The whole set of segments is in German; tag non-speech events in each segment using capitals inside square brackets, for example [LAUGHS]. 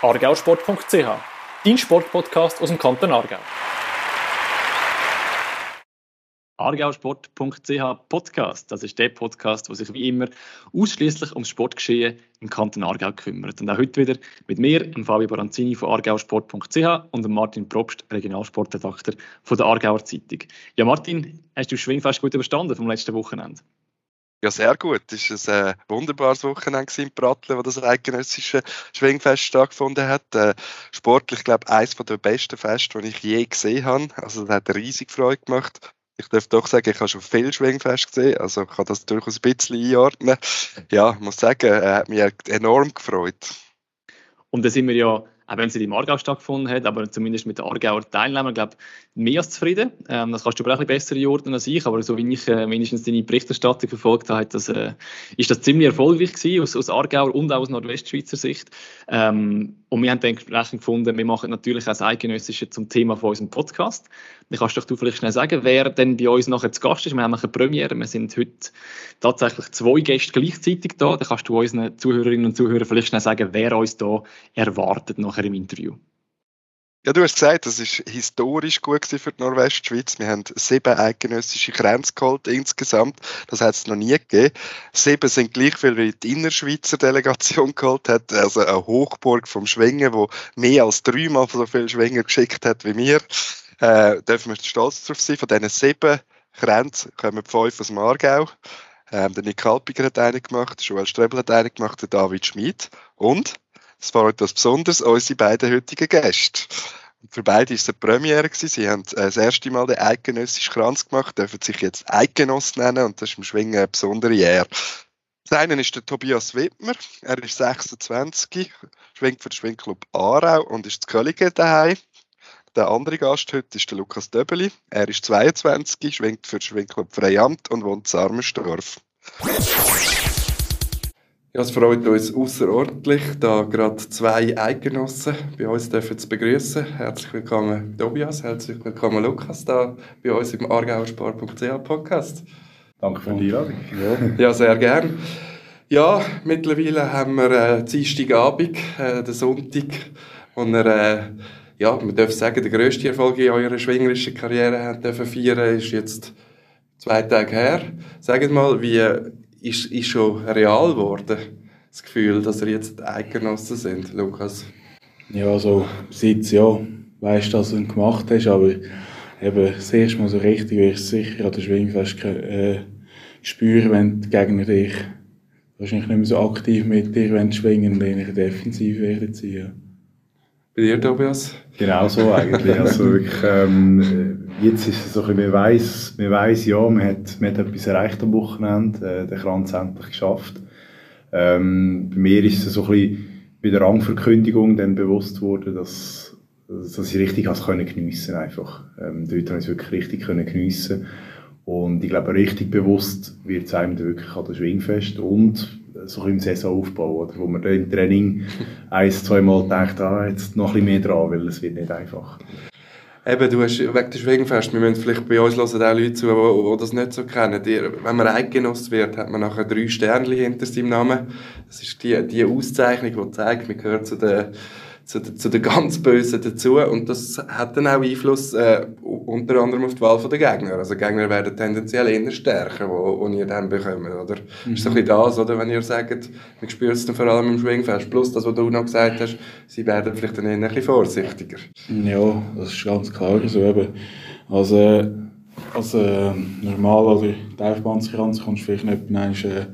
argausport.ch, dein Sportpodcast aus dem Kanton Aargau. argausport.ch Podcast. Das ist der Podcast, der sich wie immer ausschließlich ums Sportgeschehen im Kanton Aargau kümmert. Und auch heute wieder mit mir, Fabio Baranzini von argausport.ch und Martin Probst, Regionalsportredakteur der Aargauer Zeitung. Ja, Martin, hast du Schwingfest gut überstanden vom letzten Wochenende? Ja, sehr gut. Es war ein wunderbares Wochenende in Pratteln, wo das eidgenössische Schwingfest stattgefunden hat. Äh, sportlich, glaube ich, eines der besten Feste, die ich je gesehen habe. Also, das hat eine riesige Freude gemacht. Ich darf doch sagen, ich habe schon viel Schwingfest gesehen, also ich kann das durchaus ein bisschen einordnen. Ja, ich muss sagen, er hat mich enorm gefreut. Und da sind wir ja auch wenn nicht im Aargau stattgefunden hat, aber zumindest mit den Aargauer Teilnehmern, glaube mehr als zufrieden. Ähm, das kannst du aber auch ein bisschen besser einordnen als ich, aber so wie ich äh, mindestens deine Berichterstattung verfolgt habe, das, äh, ist das ziemlich erfolgreich gewesen, aus, aus Aargauer und auch aus Nordwestschweizer Sicht. Ähm, und wir haben dann entsprechend gefunden, wir machen natürlich auch das Eidgenössische zum Thema von unserem Podcast. Dann kannst du vielleicht schnell sagen, wer denn bei uns nachher zu Gast ist. Wir haben eine Premiere, wir sind heute tatsächlich zwei Gäste gleichzeitig da. Dann kannst du unseren Zuhörerinnen und Zuhörern vielleicht schnell sagen, wer uns da erwartet nachher im Interview. Ja, du hast gesagt, das ist historisch gut für die Nordwestschweiz. Wir haben sieben eidgenössische Grenzen geholt insgesamt. Das hat es noch nie gegeben. Sieben sind gleich viel wie die Innerschweizer Delegation geholt hat. Also eine Hochburg vom Schwingen, wo mehr als dreimal so viele Schwinger geschickt hat wie wir. Äh, dürfen wir stolz darauf sein. Von diesen sieben Grenzen kommen fünf aus dem Aargau. Ähm, der Nick Halpiger hat eine gemacht, Joel Strebel hat eine gemacht, der David Schmid. Und es war etwas Besonderes, unsere beiden heutigen Gäste. für beide war es eine Premiere. Gewesen. Sie haben äh, das erste Mal den eidgenössischen Kranz gemacht, dürfen sich jetzt Eidgenoss nennen und das ist im Schwingen eine besondere Ehre. Das eine ist der Tobias Wittmer. Er ist 26, schwingt für den Schwingclub Aarau und ist zu Kölligen daheim. Der andere Gast heute ist der Lukas Döbeli. Er ist 22, schwingt für den Schwingclub Freiamt und wohnt in Armersdorf. Ja, es freut uns außerordentlich, da gerade zwei Eidgenossen bei uns dürfen zu begrüßen. Herzlich willkommen Tobias, herzlich willkommen Lukas da bei uns im argauersport.ch Podcast. Danke für die Einladung. Ja. sehr gern. Ja, mittlerweile haben wir äh, Dienstagabend, äh, den Sonntag, und er, äh, ja, man darf sagen, der grösste Erfolg in eurer schwingerischen Karriere haben dürfen feiern, ist jetzt zwei Tage her. Sagt mal, wie ist, ist schon real geworden, das Gefühl, dass ihr jetzt Eidgenossen sind, Lukas? Ja, also seit ja, weißt du, dass du ihn gemacht hast, aber eben das erste Mal so richtig wirst du sicher an der Schwingfest äh, spüren, wenn die Gegner dich wahrscheinlich nicht mehr so aktiv mit dir wenn schwingen und eher defensiv werden sie. Bei dir, Tobias? Genau so eigentlich. Also wirklich, ähm, jetzt ist es so ein bisschen, man weiss, man weiss ja, man hat, man hat etwas erreicht am Wochenende, äh, den Kranz endlich geschafft. Ähm, bei mir ist es so ein bisschen bei der Rangverkündigung dann bewusst worden, dass, dass ich richtig has können geniessen einfach. Ähm, dort habe ich es wirklich richtig können geniessen und ich glaube, richtig bewusst wird es einem wirklich an der Schwingfest und so im Saisonaufbau, oder, wo man dann im Training ein, zwei Mal denkt, ah, jetzt noch ein bisschen mehr dran, weil es wird nicht einfach. Eben, du hast wegen des Schwingfest, wir müssen vielleicht bei uns hören auch Leute zu, die, die das nicht so kennen. Die, wenn man Eidgenoss wird, hat man nachher drei Sternchen hinter seinem Namen. Das ist die, die Auszeichnung, die zeigt, man gehört zu den zu, zu den ganz Bösen dazu. Und das hat dann auch Einfluss äh, unter anderem auf die Wahl der Gegner. Also Gegner werden tendenziell eher stärker, wo, wo ihr dann bekommt, oder? Mhm. Ist so ein das, oder? Wenn ihr sagt, man spürt es dann vor allem im Schwingfest. Plus das, was du noch gesagt hast, sie werden vielleicht dann eher ein bisschen vorsichtiger. Ja, das ist ganz klar so eben. Also, also äh, normal oder Taufbandskrans kommst du vielleicht nicht meinst, äh,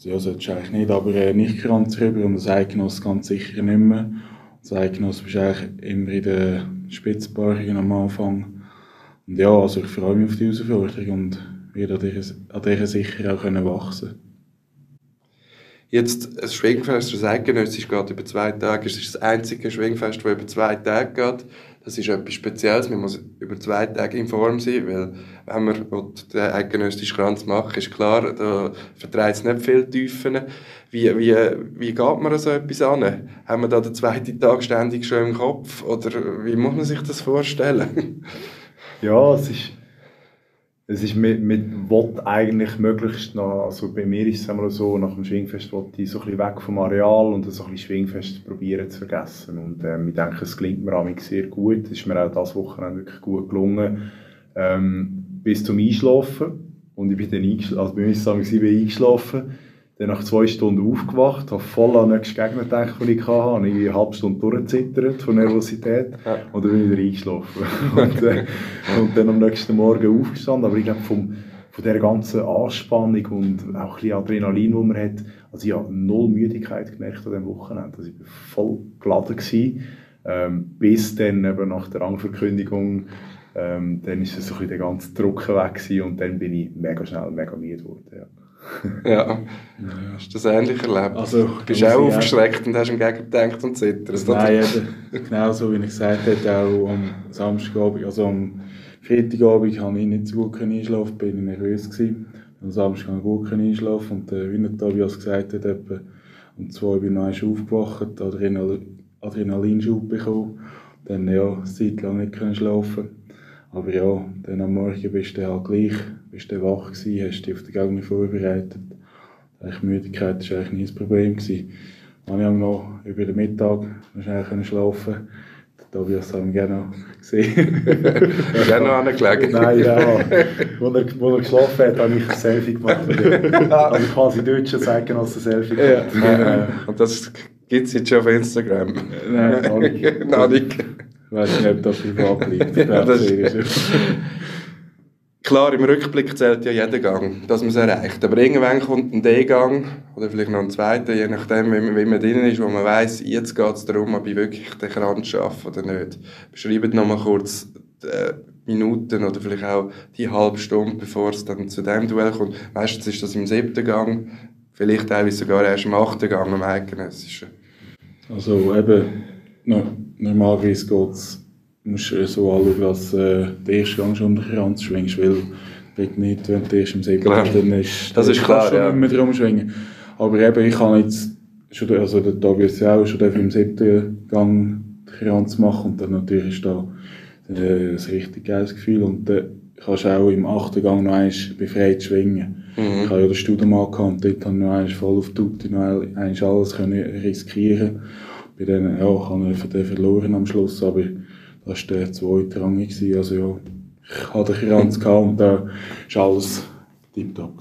ja, solltest du eigentlich nicht, aber äh, nicht Kranz rüber und das Eigenoss ganz sicher nicht mehr. Zeitgenoss bist du eigentlich immer in der Spitzbarrigen am Anfang. Und ja, also ich freue mich auf die Herausforderung und werde an dieser, sicher auch können wachsen Jetzt, ein Schwingfest, das eidgenössisch geht über zwei Tage. Es ist das einzige Schwingfest, das über zwei Tage geht. Das ist etwas Spezielles. Man muss über zwei Tage in Form sein, weil wenn man den eidgenössischen Kranz macht, ist klar, da vertreibt es nicht viel Tiefen. Wie, wie, wie geht man so etwas an? Haben wir da den zweiten Tag ständig schon im Kopf? Oder wie muss man sich das vorstellen? ja, es ist es ist, man, man will eigentlich möglichst noch, also bei mir ist es immer so, nach dem Schwingfest will ich so ein bisschen weg vom Areal und so ein bisschen Schwingfest probieren zu vergessen. Und ähm, ich denke, es gelingt mir auch sehr gut. Es ist mir auch das Wochenende wirklich gut gelungen. Ähm, bis zum Einschlafen. Und ich bin dann eingeschlafen, also bei mir ist es ich bin eingeschlafen dann nach zwei Stunden aufgewacht, habe voll an den nächsten Gegner gedacht, den ich hatte, habe eine halbe Stunde durchgezittert von Nervosität ja. und dann bin ich wieder eingeschlafen. [LAUGHS] und, äh, und, dann am nächsten Morgen aufgestanden, aber ich glaube vom, von dieser ganzen Anspannung und auch ein bisschen Adrenalin, das man hat, also ich habe null Müdigkeit gemerkt an diesem Wochenende, also ich war voll geladen gewesen, ähm, bis dann eben nach der Rangverkündigung ähm, dann ist so ein bisschen der ganze Druck weg gewesen und dann bin ich mega schnell mega müde geworden. Ja ja. Hast du das ähnlich erlebt? Also, Bist du auch aufgeschreckt und hast im Gegenteil gedacht und zittert? Nein, eben, genau so wie ich gesagt habe, auch am Samstagabend, also am Freitagabend habe ich nicht so gut einschlafen, bin ich nervös gewesen. Am Samstag habe ich gut einschlafen und äh, wie Tobias gesagt hat, etwa um zwei bin ich noch aufgewacht, Adrenal Adrenalinschub bekommen, dann ja, eine Zeit lang nicht können schlafen aber ja, dann am Morgen bist du halt gleich, bist du wach gewesen, hast dich auf den Gegner vorbereitet. Die Müdigkeit war eigentlich nie das Problem. Gewesen. Dann habe ich noch über den Mittag schnell schlafen Tobias haben gerne noch gesehen. [LAUGHS] gerne noch angelegt. Nein, ja. Als er, wo er geschlafen hat, habe ich ein Selfie gemacht. [LAUGHS] also quasi Deutsche zeigen als ein Selfie gemacht. Ja. Und das gibt es jetzt schon auf Instagram? Nein, [LAUGHS] noch nicht. Ich weiß nicht, ob das privat liegt. ja, das Klar, im Rückblick zählt ja jeder Gang, dass man es erreicht. Aber irgendwann kommt ein D-Gang oder vielleicht noch ein zweiter, je nachdem, wie man, wie man drin ist, wo man weiss, jetzt geht es darum, ob ich wirklich den Kranz schaffe oder nicht. Beschreibt noch mal kurz die äh, Minuten oder vielleicht auch die halbe Stunde, bevor es dann zu dem Duell kommt. Meistens ist das im siebten Gang, vielleicht teilweise sogar erst im achten Gang am eidgenössischen. Also eben No, normalerweise geht es, musst du so anschauen, dass äh, der erste Gang schon unter Kranz schwingst, weil bringt nicht, wenn du erst im siebten bist, dann ist das ist klar, schon ja. nicht mehr drum schwingen. Aber eben, ich kann jetzt, schon, also der Tobias ja auch, schon im siebten Gang den Kranz machen und dann natürlich ist da äh, ein richtig geiles Gefühl und dann kannst du auch im achten Gang noch einmal befreit schwingen. Mhm. Ich habe ja den Studium gehabt und dort habe ich noch einmal voll auf die noch einmal alles können riskieren bei denen, ja, ich habe den verloren am Schluss, aber das war der zweite Rang. Also ja, ich hatte den Kranz und da war alles tiptop.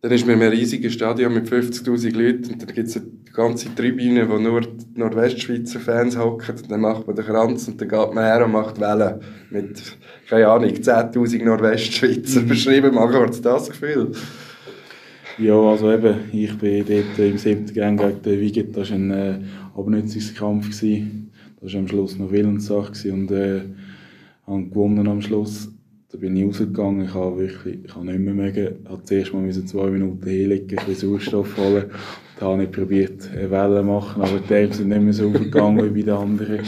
Dann ist mir ein riesiges Stadion mit 50'000 Leuten und dann gibt es eine ganze Tribüne, wo nur die Nordwestschweizer Fans hocken. Dann macht man den Kranz und dann geht man her und macht Wellen mit, keine Ahnung, 10'000 Nordwestschweizer. Mhm. Beschreiben mal kurz das Gefühl. Ja, also eben, ich bin dort im siebten Gang gegen den Wiget, das war ein äh, Abnutzungskampf. Gewesen. Das war am Schluss noch Willenssache und äh, habe gewonnen am Schluss. Da bin ich rausgegangen, ich habe wirklich, ich habe nicht mehr mögen, habe zuerst mal zwei Minuten hinlegen, ein bisschen Sauerstoff holen. Da habe ich probiert, eine Welle zu machen, aber die Arme sind nicht mehr so aufgegangen wie bei den anderen.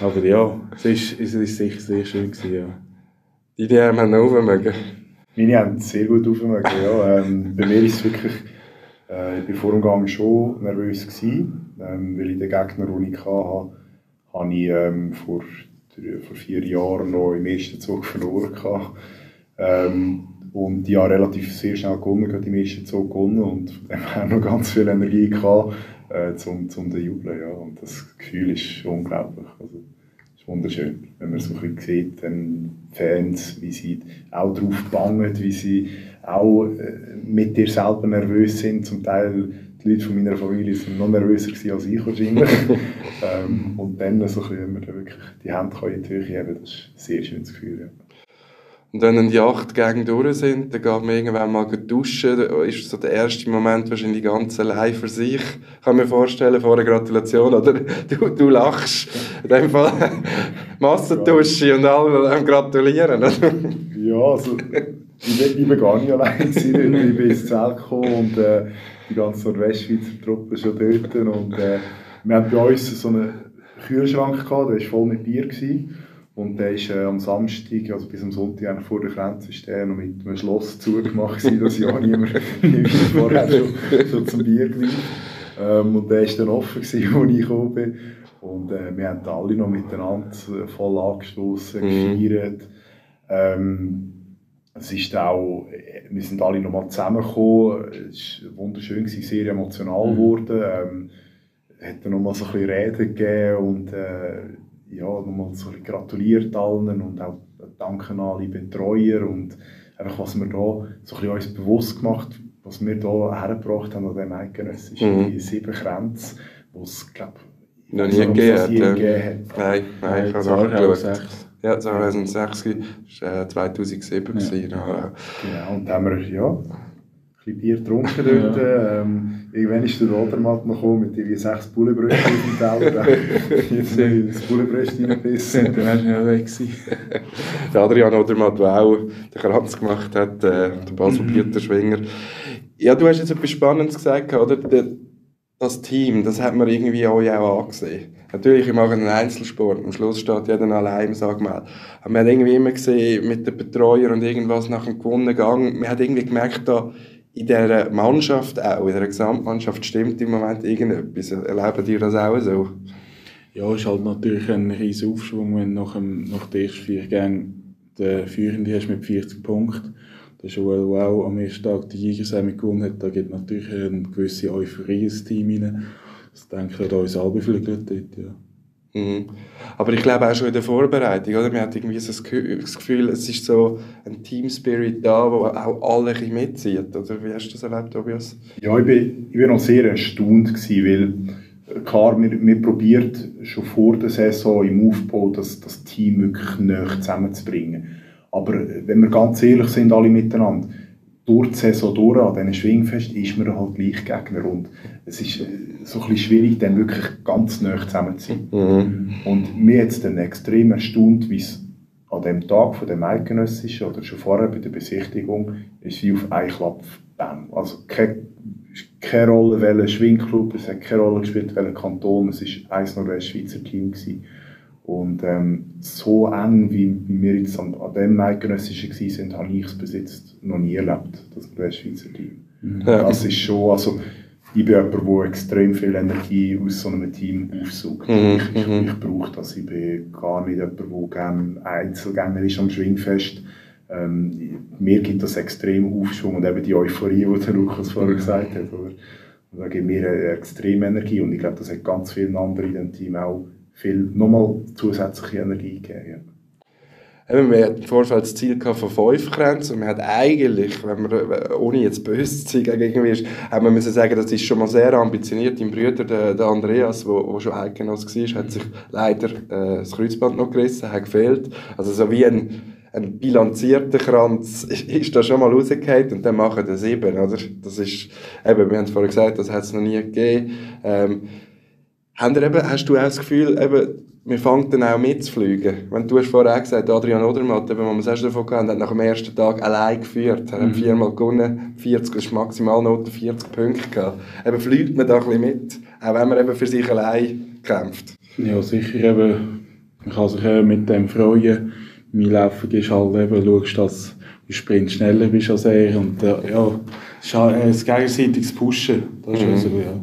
Aber ja, es ist, es ist sicher sehr schön gewesen, ja. Die Arme haben noch mögen. Meine haben sehr gut aufgemerkt. Ja. Ähm, bei mir ist es wirklich, äh, ich war vor dem Gang schon nervös gewesen, ähm, weil ich den Gegner, den ich hatte, habe ich ähm, vor, drei, vor vier Jahren noch im ersten Zug verloren gehabt. Ähm, und ja, relativ sehr schnell gewonnen, gerade im ersten Zug gewonnen und von dem her noch ganz viel Energie gehabt, äh, zum, zum Jubeln, ja. Und das Gefühl ist unglaublich. Also, wunderschön, wenn man so ein bisschen sieht, dann Fans, wie sie auch drauf bangen, wie sie auch äh, mit dir selber nervös sind. Zum Teil die Leute von meiner Familie sind noch nervöser als ich wahrscheinlich. [LAUGHS] ähm, und dann so bisschen, wenn man da wirklich die Hände in die Höhe heben das ist ein sehr schönes Gefühl. Ja. Und wenn dann die acht Gänge durch sind, dann geht man irgendwann mal duschen. Da ist so der erste Moment wahrscheinlich ganz allein für sich. Ich kann mir vorstellen, vor einer Gratulation, oder? [LAUGHS] Du, du lachst. In dem Fall [LAUGHS] Massendusche und alle gratulieren, oder? Ja, also ich, ich war gar nicht allein. Gewesen. Ich bin ins Zelt gekommen und äh, die ganze Nordwestschweizer Truppe schon dort. Und äh, wir hatten bei uns so einen Kühlschrank, gehabt, der war voll mit Bier. Gewesen. Und der ist äh, am Samstag, also bis am Sonntag vor der Grenze, der noch mit einem Schloss zugemacht gewesen, dass ja [LAUGHS] niemand vorher schon, schon zum Bier greift. Ähm, und der war dann offen, gewesen, [LAUGHS] als ich gekommen bin. Und äh, wir haben alle noch miteinander voll angestoßen, mhm. gefeiert. Ähm, es ist auch, wir sind alle nochmal zusammengekommen, es war wunderschön, sehr emotional mhm. geworden. Ähm, es hat nochmal so ein bisschen Reden gegeben und äh, ja, nochmal so ein gratuliert allen und auch danken an alle Betreuer und einfach, was wir da so ein bisschen uns bewusst gemacht was wir hier hergebracht haben an diesem Eidgenössischen, mhm. die sieben Kränze, die es, glaube ich, noch nie gegeben hat. Nein, nein, ich habe nachgeschaut. Ja, 2006 war äh, 2007. Ja. Gewesen, ja. Genau, und da haben wir, ja, ein bisschen Bier getrunken dort. Ja. Ähm, irgendwann ist der Rodermatt noch gekommen mit irgendwie sechs Bullenbrötchen auf dem Teller. Jetzt [LAUGHS] das Bullenbrötchen reingebissen. Dann wärst du ja weg gewesen. [LAUGHS] der Adrian Odermatt, der auch den Kranz gemacht hat, äh, der Basel-Pieter Schwinger. Ja, du hast jetzt etwas Spannendes gesagt, oder? Das Team, das hat man irgendwie euch auch angesehen. Natürlich, ich mache einen Einzelsport. Am Schluss steht jeder allein, sag mal. Aber man hat irgendwie immer gesehen, mit den Betreuern und irgendwas nach dem gewonnenen Gang, man hat irgendwie gemerkt, da in dieser Mannschaft auch, in der Gesamtmannschaft stimmt im Moment irgendetwas. Erleben ihr das auch so? Ja, es ist halt natürlich ein riesiger Aufschwung, wenn nach, dem, nach den ersten vier Gängen den Führenden hast mit 40 Punkten der Joel Wow am ersten Tag die Jägersemi gewonnen hat, da gibt natürlich eine gewisse Euphorie ins Team rein. Das denke ich, hat uns alle viel Glück dort, ja. Mhm. Aber ich glaube auch schon in der Vorbereitung, oder? Man hat irgendwie so das Gefühl, es ist so ein Team-Spirit da, wo auch alle ein mitzieht, oder? Wie hast du das erlebt, Tobias? Ja, ich bin, ich bin noch sehr erstaunt gewesen, weil klar, wir, wir probiert schon vor der Saison im Aufbau das, das Team wirklich näher zusammenzubringen. Aber wenn wir ganz ehrlich sind, alle miteinander, durch die Saison durch, an diesen Schwingfest, ist man halt gleich Gegner. Und es ist äh, so ein bisschen schwierig, dann wirklich ganz nah zusammen zu sein. Mhm. Und mir hat es dann extrem erstaunt, wie es an dem Tag von dem Eidgenössischen oder schon vorher bei der Besichtigung ist wie auf einen Klapp bam. Also keine, keine Rolle, welcher Schwingclub, es hat keine Rolle gespielt, welcher Kanton, es war ein Nordwestschweizer Team. Gewesen. Und ähm, so eng, wie, wie wir jetzt an, an dem Eidgenössischen waren, habe ich es bis jetzt noch nie erlebt, das Schweizer Team. Mhm. Das ist schon, also ich bin jemand, der extrem viel Energie aus so einem Team aufsucht. Mhm. Ich, ich, mhm. ich brauche das. Ich bin gar nicht jemand, der gerne Einzelgänger ist am Schwingfest. Ähm, mir gibt das extrem Aufschwung und eben die Euphorie, die der Lukas vorher mhm. gesagt hat. Oder? Und da gibt mir eine extreme Energie und ich glaube, das hat ganz vielen anderen in dem Team auch viel nochmal zusätzliche Energie gegeben. Eben, wir hatten im Vorfeld das Ziel von fünf Grenzen und wir hat eigentlich, wenn man, ohne jetzt böse zu sein gegen irgendwie ist, haben wir müssen sagen, das ist schon mal sehr ambitioniert. Dein Bruder, der, der Andreas, der schon Eidgenoss war, hat sich leider äh, das Kreuzband noch gerissen, hat gefehlt. Also so wie ein, ein bilanzierter Kranz ist, [LAUGHS] ist da schon mal rausgefallen und dann machen wir sieben, oder? Das ist, eben, wir haben vorhin gesagt, das hat es noch nie gegeben. Ähm, eben, hast du auch das Gefühl, eben, wir fangen dann auch mitzufliegen? Wenn du hast vorher auch gesagt, Adrian Odermatt, wenn wir das erste davon hatten, hat nach dem ersten Tag allein geführt. Er hat mhm. viermal gewonnen, 40, das ist Maximalnote 40 Punkte gehabt. Eben fliegt man da ein bisschen mit, auch wenn man eben für sich allein kämpft. Ja, sicher eben. Man kann sich eben mit dem freuen. Mein Laufen ist halt eben, schaust, dass du Sprint schneller bist als er und äh, ja, es ist halt ein gegenseitiges Pushen. Das ist mhm. also, ja.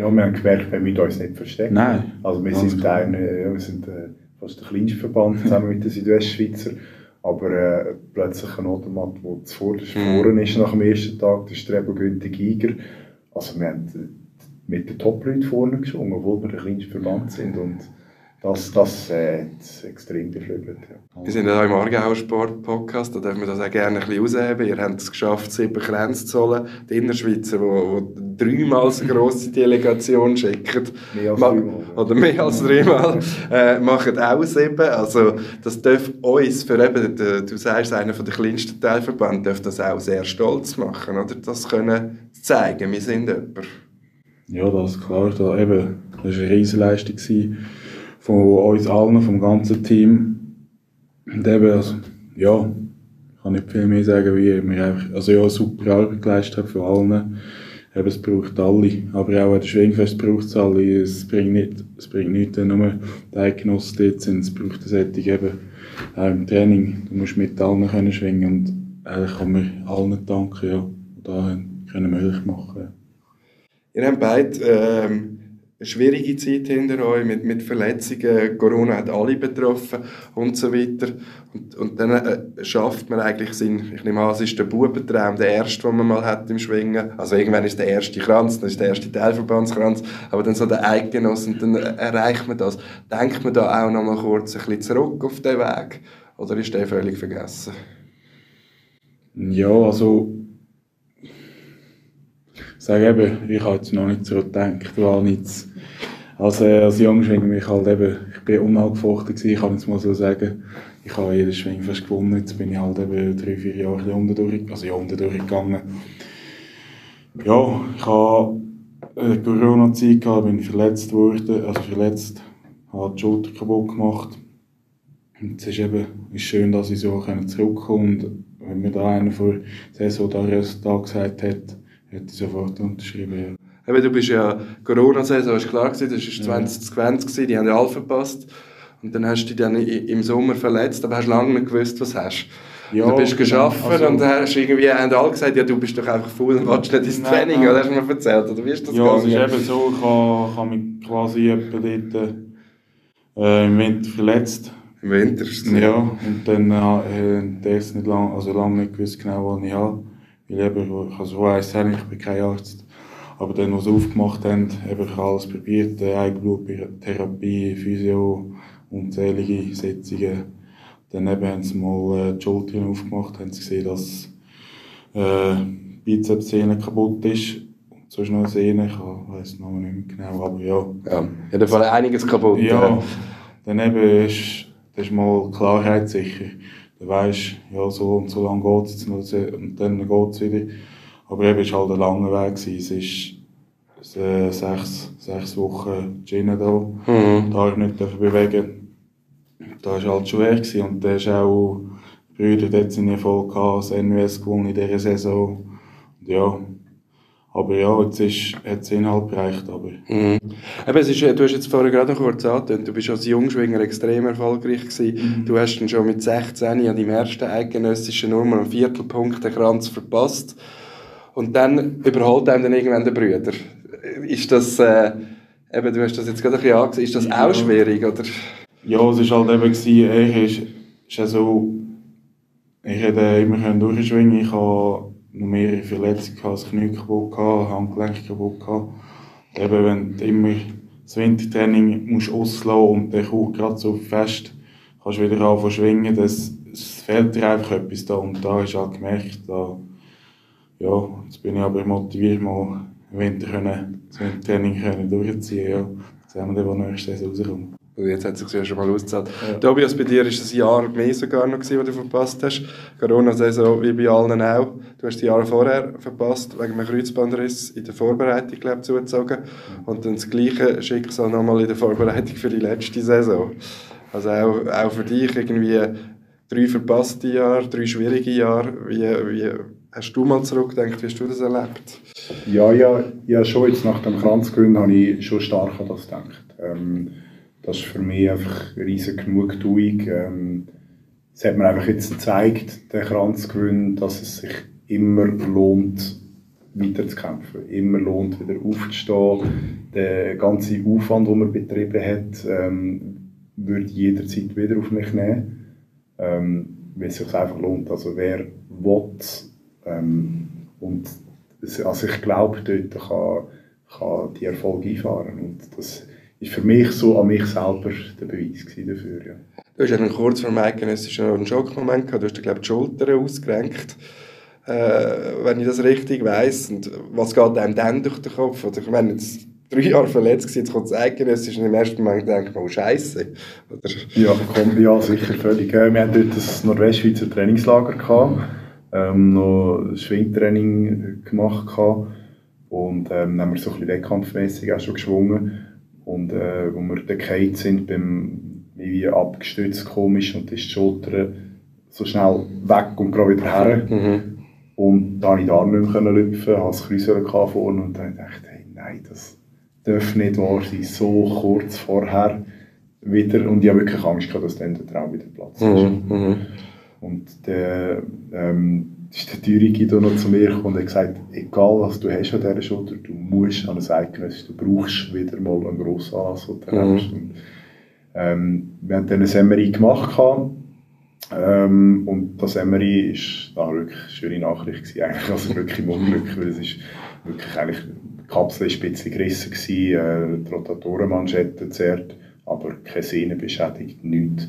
Ja, wir haben gemerkt, wir müssen uns nicht verstecken. Nein. Also wir sind, ein, ja, wir sind äh, fast der kleinste Verband zusammen mit den Südwestschweizer. Aber äh, plötzlich ein Automat, der zuvorderst mhm. vorne ist nach dem ersten Tag, der Strebo Günther Giger. Also wir haben äh, mit den Top-Leuten vorne gesungen, obwohl wir der kleinste Verband sind. Und das, das äh, hat extrem beflügelt. Ja. Wir sind ja im Aargauer Sport-Podcast, da dürfen wir das auch gerne ein bisschen ausheben. Ihr habt es geschafft, sieben Grenzen zu holen. Die Innerschweizer, die, die dreimal so grosse Delegation schicken. Mehr als dreimal. Oder mehr als dreimal. [LAUGHS] äh, machen auch sieben. Also, das darf uns, für eben, du sagst, einer der kleinsten Teilverbände, darf das auch sehr stolz machen, oder? Das können zeigen, wir sind jemand. Ja, das ist klar. Da eben, das war eine Riesenleistung von uns allen, vom ganzen Team. Und eben, also, ja, ich kann nicht viel mehr sagen, wie wir einfach, also ja, super Arbeit geleistet haben von allen. Eben, es braucht alle, aber auch an der Schwingfest braucht es alle. Es bringt nicht, es bringt nicht nur die Eidgenossen dort sind, es braucht eine Sättig eben auch im Training. Du musst mit allen können schwingen und eigentlich kann man allen danken, ja, die da können möglich machen. Ihr habt beide ähm, schwierige Zeit hinter euch mit, mit Verletzungen, Corona hat alle betroffen und so weiter. Und, und dann äh, schafft man eigentlich seinen, ich nehme an, es ist der Bubentraum, der erste, den man mal hat im Schwingen. Also irgendwann ist der erste Kranz, dann ist der erste Teilverbandskranz, aber dann so der Eidgenoss und dann erreicht man das. Denkt man da auch noch mal kurz ein bisschen zurück auf den Weg? Oder ist der völlig vergessen? Ja, also sage eben, ich habe jetzt noch nicht zurückgedacht, weil nichts also als Jungschwinger mich halt eben, ich bin unangefochten gewesen, ich kann jetzt mal so sagen. Ich habe jedes Schwing fast gewonnen, jetzt bin ich halt eben drei, vier Jahre unten durch, also ja, unten durchgegangen. Ja, ich habe eine Corona-Zeit gehabt, bin verletzt worden, also verletzt, habe die Schulter kaputt gemacht. Und es ist eben ist schön, dass ich so zurückkommen und wenn mir da einer vor der Saison da gesagt hat, hätte ich sofort unterschrieben. Ja. Eben, du bist ja, Corona-Saison ist klar gewesen, das war 2020 gewesen, die haben ja alle verpasst. Und dann hast du dich dann im Sommer verletzt, aber hast lange nicht gewusst, was hast. Ja, du bist geschafft also, und dann hast irgendwie haben alle gesagt, ja, du bist doch einfach faul und willst nicht ins Training, oder hast du mir erzählt, oder wie ist das Ja, es ist eben so, ich habe, habe mich quasi etwa dort, äh, im Winter verletzt. Im Winter? Ja, und dann äh, äh nicht lang, also lange nicht gewusst genau, was ich habe. Weil eben, also weiss ich bin kein Arzt. Aber dann, was sie aufgemacht haben, habe ich alles probiert. Eigenbluttherapie, Physio, unzählige Sitzungen. Dann eben haben sie mal äh, die Schultern aufgemacht, haben sie gesehen, dass äh, Bizepssehne kaputt ist. Und so schnell Sehne, ich weiß noch nicht mehr genau, aber ja. Ja, in dem Fall einiges kaputt. Ja, ja. dann eben ist, das ist mal Klarheit sicher. Du weißt, ja, so und so lange geht es jetzt und dann geht es wieder. Aber eben, es war halt ein langer Weg. Gewesen. Es ist äh, sechs, sechs Wochen Gin da. Mhm. Da habe ich nicht bewegen. Da war halt schwer. Gewesen. Und da ist auch, die Brüder dort sind Erfolg gehabt, das NWS gewonnen in dieser Saison. Und ja, aber ja, jetzt ist, hat es Inhalt bereicht. Aber. Mhm. Eben, es ist, du hast jetzt vorher gerade noch kurz angetönt, du bist als Jungschwinger extrem erfolgreich gewesen. Mhm. Du hast dann schon mit 16 an deinem ersten eidgenössischen Nummer einen Viertelpunkt den Kranz verpasst. Und dann überholt einem dann irgendwann der Brüder. Ist das, äh, eben, du hast das jetzt gerade ein bisschen angesehen, ist das ja. auch schwierig, oder? Ja, es war halt eben, gewesen, ich ist, ist so, ich hätte immer durchschwingen ich hatte noch mehrere Verletzungen, das Knie kaputt, Handgelenk kaputt. Eben, wenn du immer das Wintertraining musst auslassen und dann kommt gerade so fest, kannst du wieder anfangen schwingen, das, es fehlt dir einfach etwas da und da du halt gemerkt, da ja, jetzt bin ich aber motiviert, mal Winter können, das Training können durchziehen. Ja. Sehen wir dann, wo nächste Saison rauskommt. Jetzt hat es sich ja schon mal ausgezahlt. Ja. Tobias, bei dir war es ein Jahr mehr sogar noch, gewesen, das du verpasst hast. Corona-Saison wie bei allen auch. Du hast die Jahre vorher verpasst, wegen einem Kreuzbandriss in der Vorbereitung, glaube zugezogen. Und dann das gleiche Schicksal nochmal in der Vorbereitung für die letzte Saison. Also auch, auch für dich irgendwie drei verpasste Jahre, drei schwierige Jahre. Wie, wie Hast du mal zurückgedacht, wie hast du das erlebt? Ja, ja, ja schon jetzt nach dem Kranzgrün habe ich schon stark an das gedacht. Ähm, das ist für mich einfach riesige Genugtuung. Ähm, es hat mir einfach jetzt gezeigt, der Kranzgrün, dass es sich immer lohnt, weiterzukämpfen. Immer lohnt, wieder aufzustehen. Der ganze Aufwand, den man betrieben hat, ähm, würde jederzeit wieder auf mich nehmen. Ähm, weil es sich einfach lohnt. Also wer will, ähm, und also ich glaube, dort kann, kann die Erfolg einfahren. Und das ist für mich so an mich selber der Beweis dafür. Ja. Du hast ja dann kurz vor dem Eidgenössischen einen Schockmoment gehabt. Du hast glaube ich, die Schultern ausgerenkt. Äh, wenn ich das richtig weiss. Und was geht einem dann durch den Kopf? Oder ich meine, jetzt drei Jahre verletzt gewesen, jetzt kommt das Eidgenössische und im ersten Moment denkt man, oh Scheiße. Ja, komm, ja, sicher völlig. Wir hatten dort das Nordwestschweizer Trainingslager. Gehabt ähm, noch Schwingtraining gemacht gehabt. und ähm, dann haben wir so ein bisschen wettkampfmässig auch schon geschwungen und äh, wo wir dann sind, beim wie abgestützt komisch und ist die Schulter so schnell weg und gerade wieder her. Mhm. Und da konnte ich Arme nicht mehr lüpfen, hatte das Kreuzwelle vorne und dann dachte ich, hey, nein, das darf nicht wahr sein, so kurz vorher wieder. Und ich habe wirklich Angst gehabt, dass dann der Traum wieder Platz ist. Mhm. mhm. Und der, ähm, ist der teure Guido noch zu mir gekommen und hat gesagt, egal was du hast an dieser Schulter, du musst an ein Eidgenössisch, du brauchst wieder mal einen grossen Anlass, den du mhm. hast. Und, ähm, wir haben dann ein MRI gemacht ähm, und das MRI ist da wirklich eine schöne Nachricht gewesen, eigentlich, also wirklich im Unglück, weil es ist wirklich eigentlich, die Kapsel ist ein bisschen gerissen gewesen, äh, die Rotatorenmanschette zerrt, aber keine Sehne beschädigt, nichts.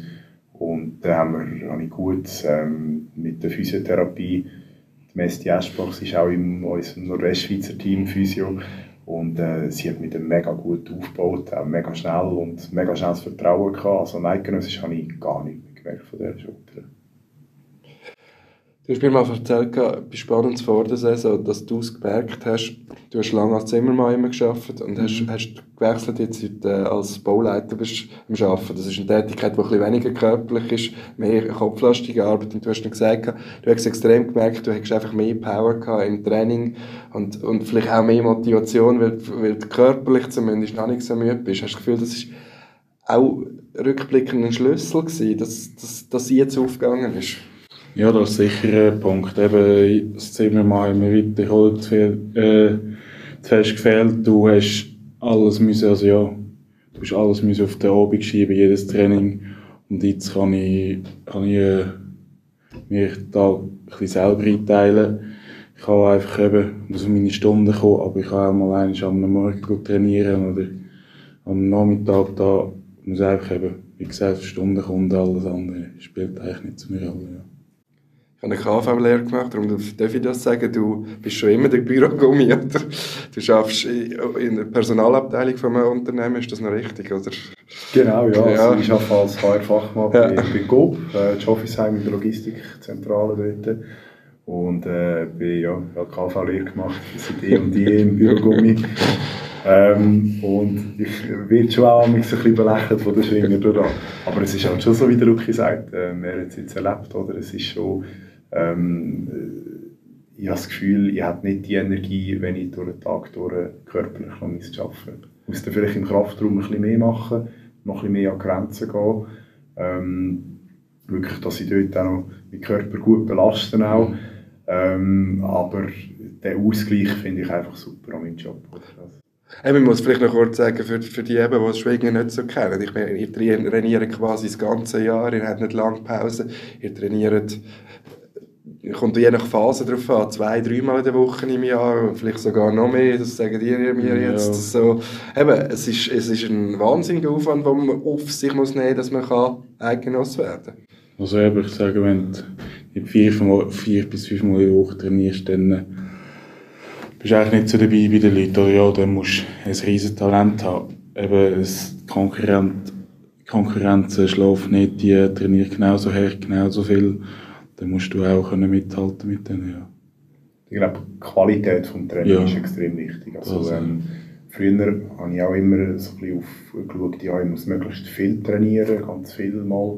Und dann haben wir, habe gut ähm, mit der Physiotherapie, die Mesti Eschbach, ist auch in unserem Nordwestschweizer Team Physio und äh, sie hat mit dem mega gut aufgebaut, auch mega schnell und mega schnelles Vertrauen gehabt. Also Eidgenössisch habe ich gar nicht mehr gemerkt von dieser Schulter. Du hast mir mal erzählt, bei Spannends vor der Saison, dass du es gemerkt hast, du hast lange als Zimmermann immer gearbeitet und hast, mhm. hast gewechselt jetzt äh, als Bauleiter bist am Arbeiten. Das ist eine Tätigkeit, die ein bisschen weniger körperlich ist, mehr kopflastige Arbeit. Und du hast dann gesagt, du hast extrem gemerkt, du hast einfach mehr Power gehabt im Training und, und vielleicht auch mehr Motivation, weil, weil du körperlich zumindest noch nicht so müde bist. Hast du das Gefühl, das ist auch rückblickend ein Schlüssel gewesen, dass, dass, dass jetzt aufgegangen ist? Ja, das ist sicher ein Punkt. Eben, das Zimmer mal immer wiederholt, äh, zu fest gefehlt. Du hast alles müssen, also ja, du hast alles müssen auf den Abend schieben, jedes Training. Und jetzt kann ich, kann ich äh, mir da ein bisschen selber einteilen. Ich kann einfach eben muss meine Stunden kommen, aber ich kann auch mal einmal am Morgen trainieren oder am Nachmittag da muss einfach eben, wie gesagt, Stunden kommen und alles andere spielt eigentlich nicht zu mir alle. Ja. Ich habe eine KV-Lehre gemacht, darum darf ich das sagen. Du bist schon immer der Bürogummi, oder? Du arbeitest in der Personalabteilung von einem Unternehmen, ist das noch richtig, oder? Genau, ja. ja. Also ich arbeite als HR-Fachmann ja. bei, bei GOB, äh, das Officeheim in der Logistikzentrale dort. Und äh, bin, ja, habe KV-Lehre gemacht, seit eh und je im Bürogummi. Ähm, und ich werde schon auch ein bisschen belächelt von den Schwinger durch Aber es ist halt schon so, wie der Ruki sagt, äh, wer hat es jetzt erlebt, oder? Es ist schon, ähm, ich habe das Gefühl, ich habe nicht die Energie, wenn ich durch den Tag durch körperlich noch arbeiten muss. Ich dann vielleicht im Kraftraum ein bisschen mehr machen, noch ein bisschen mehr an Grenzen gehen. Ähm, wirklich, dass ich dort auch noch meinen Körper gut belasten. Ähm, aber den Ausgleich finde ich einfach super an meinem Job. Hey, man muss vielleicht noch kurz sagen, für, für die, eben, die das Schwingen nicht so kennen, ich meine, ihr trainiert quasi das ganze Jahr, ihr habt nicht lange Pause, ihr trainiert kommt je nach Phase drauf an, zwei, dreimal in der Woche im Jahr, vielleicht sogar noch mehr, das sagen die mir jetzt. Ja. So, eben, es, ist, es ist ein wahnsinniger Aufwand, den man auf sich muss nehmen muss, dass man kann werden kann. Also eben, ich sage, wenn du vier, vier bis fünf Mal in der Woche trainierst, dann bist du eigentlich nicht so dabei bei den Leuten. Oder ja, dann musst du ein riesiges Talent haben. Eben, das Konkurrent, Konkurrenz schläft nicht, die trainiert genauso hart, genauso viel dann musst du auch können mithalten mit denen, ja. Ich glaube, die Qualität des Trainings ja. ist extrem wichtig. Also, also. Ähm, früher habe ich auch immer so ein bisschen aufgeschaut, ja, ich muss möglichst viel trainieren, ganz viel mal.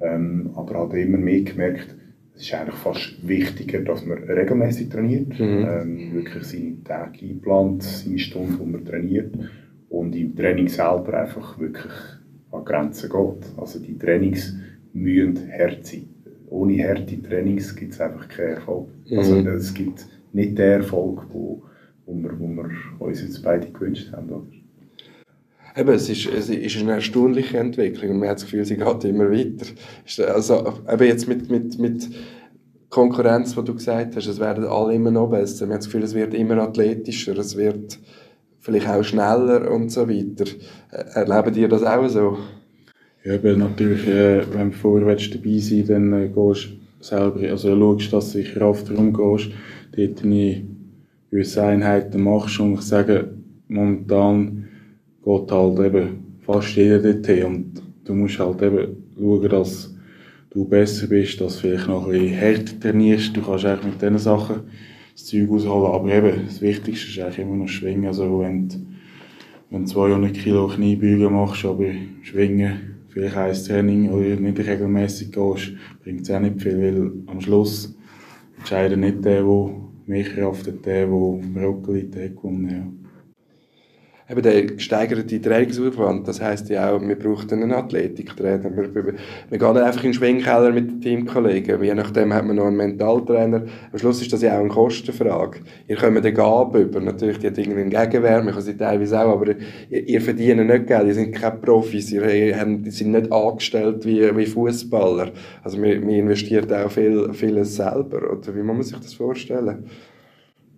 Ähm, aber habe immer mehr gemerkt, es ist eigentlich fast wichtiger, dass man regelmäßig trainiert, mhm. ähm, wirklich seine Tage einplant, seine Stunden, wo man trainiert und im Training selber einfach wirklich an Grenzen geht. Also die Trainings müssen hart sein ohne harte Trainings gibt es einfach keinen Erfolg. Mhm. Also es gibt nicht den Erfolg, wo, wo, wir, wo wir uns jetzt beide gewünscht haben. Oder? Eben, es ist, es ist eine erstaunliche Entwicklung und man hat das Gefühl, sie geht immer weiter. Also, eben jetzt mit, mit, mit Konkurrenz, die du gesagt hast, es werden alle immer noch besser. Man hat das Gefühl, es wird immer athletischer, es wird vielleicht auch schneller und so weiter. Erleben ihr das auch so? Ja, eben natürlich, äh, wenn du vorher dabei sein dann äh, gehst selber, also schaust, dass du in Kraftraum gehst, dort deine gewisse Einheiten machst und ich sage, momentan geht halt eben fast jeder dorthin und du musst halt eben schauen, dass du besser bist, dass du vielleicht noch ein bisschen härter trainierst, du kannst eigentlich mit diesen Sachen das Zeug ausholen, aber eben, das Wichtigste ist eigentlich immer noch Schwingen, also wenn du, wenn du 200 Kilo Kniebeugen machst, aber Schwingen vielleicht ein Training oder nicht regelmäßig gehst, bringt es auch nicht viel, weil am Schluss entscheidet nicht der, der mehr Kraft hat, der, der Brokkoli hat gewonnen ja. Eben der gesteigerte Trainingsaufwand, das heisst ja auch, wir brauchen einen Athletiktrainer. Wir, wir, wir gehen einfach in den Schwingkeller mit den Teamkollegen. Je nachdem hat man noch einen Mentaltrainer. Am Schluss ist das ja auch eine Kostenfrage. Ihr kommt den Gabe über. Natürlich, die hat irgendwie einen Gegenwert, man kann sie teilweise auch, aber ihr, ihr verdient nicht Geld, ihr seid keine Profis, ihr, ihr sind nicht angestellt wie, wie Fußballer. Also man, man investiert auch viel, vieles selber. Oder wie muss man sich das vorstellen?